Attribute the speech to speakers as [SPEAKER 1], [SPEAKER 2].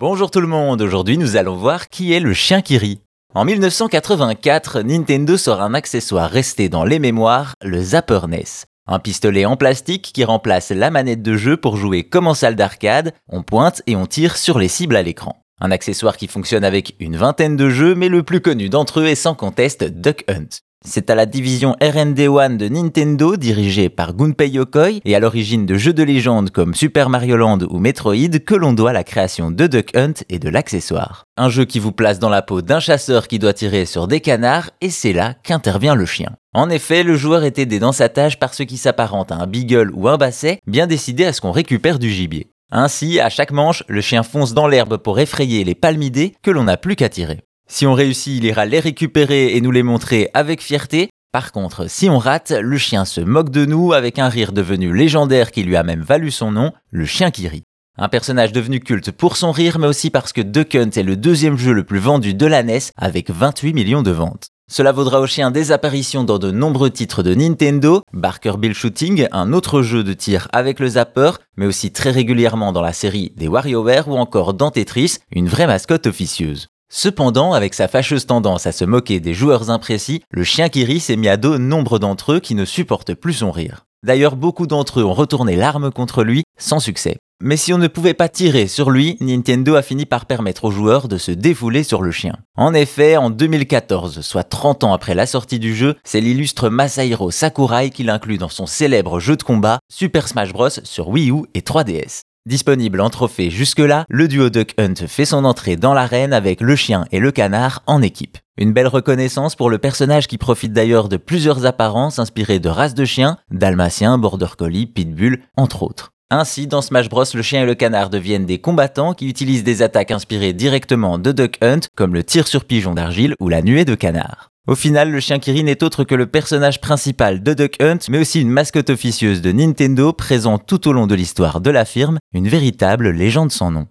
[SPEAKER 1] Bonjour tout le monde, aujourd'hui nous allons voir qui est le chien qui rit. En 1984, Nintendo sort un accessoire resté dans les mémoires, le Zapper NES. Un pistolet en plastique qui remplace la manette de jeu pour jouer comme en salle d'arcade, on pointe et on tire sur les cibles à l'écran. Un accessoire qui fonctionne avec une vingtaine de jeux, mais le plus connu d'entre eux est sans conteste Duck Hunt. C'est à la division RD1 de Nintendo, dirigée par Gunpei Yokoi, et à l'origine de jeux de légende comme Super Mario Land ou Metroid, que l'on doit la création de Duck Hunt et de l'accessoire. Un jeu qui vous place dans la peau d'un chasseur qui doit tirer sur des canards, et c'est là qu'intervient le chien. En effet, le joueur est aidé dans sa tâche par ce qui s'apparente à un beagle ou un basset, bien décidé à ce qu'on récupère du gibier. Ainsi, à chaque manche, le chien fonce dans l'herbe pour effrayer les palmidés que l'on n'a plus qu'à tirer. Si on réussit, il ira les récupérer et nous les montrer avec fierté. Par contre, si on rate, le chien se moque de nous avec un rire devenu légendaire qui lui a même valu son nom, le chien qui rit. Un personnage devenu culte pour son rire, mais aussi parce que Duck Hunt est le deuxième jeu le plus vendu de la NES avec 28 millions de ventes. Cela vaudra au chien des apparitions dans de nombreux titres de Nintendo, Barker Bill Shooting, un autre jeu de tir avec le zapper, mais aussi très régulièrement dans la série des WarioWare ou encore dans Tetris, une vraie mascotte officieuse. Cependant, avec sa fâcheuse tendance à se moquer des joueurs imprécis, le chien qui rit s'est mis à dos nombre d'entre eux qui ne supportent plus son rire. D'ailleurs, beaucoup d'entre eux ont retourné l'arme contre lui, sans succès. Mais si on ne pouvait pas tirer sur lui, Nintendo a fini par permettre aux joueurs de se défouler sur le chien. En effet, en 2014, soit 30 ans après la sortie du jeu, c'est l'illustre Masahiro Sakurai qui l'inclut dans son célèbre jeu de combat Super Smash Bros sur Wii U et 3DS. Disponible en trophée jusque-là, le duo Duck Hunt fait son entrée dans l'arène avec le chien et le canard en équipe. Une belle reconnaissance pour le personnage qui profite d'ailleurs de plusieurs apparences inspirées de races de chiens, dalmatien, border collie, pitbull, entre autres. Ainsi, dans Smash Bros, le chien et le canard deviennent des combattants qui utilisent des attaques inspirées directement de Duck Hunt, comme le tir sur pigeon d'argile ou la nuée de canard. Au final, le chien Kiri n'est autre que le personnage principal de Duck Hunt, mais aussi une mascotte officieuse de Nintendo présente tout au long de l'histoire de la firme, une véritable légende sans nom.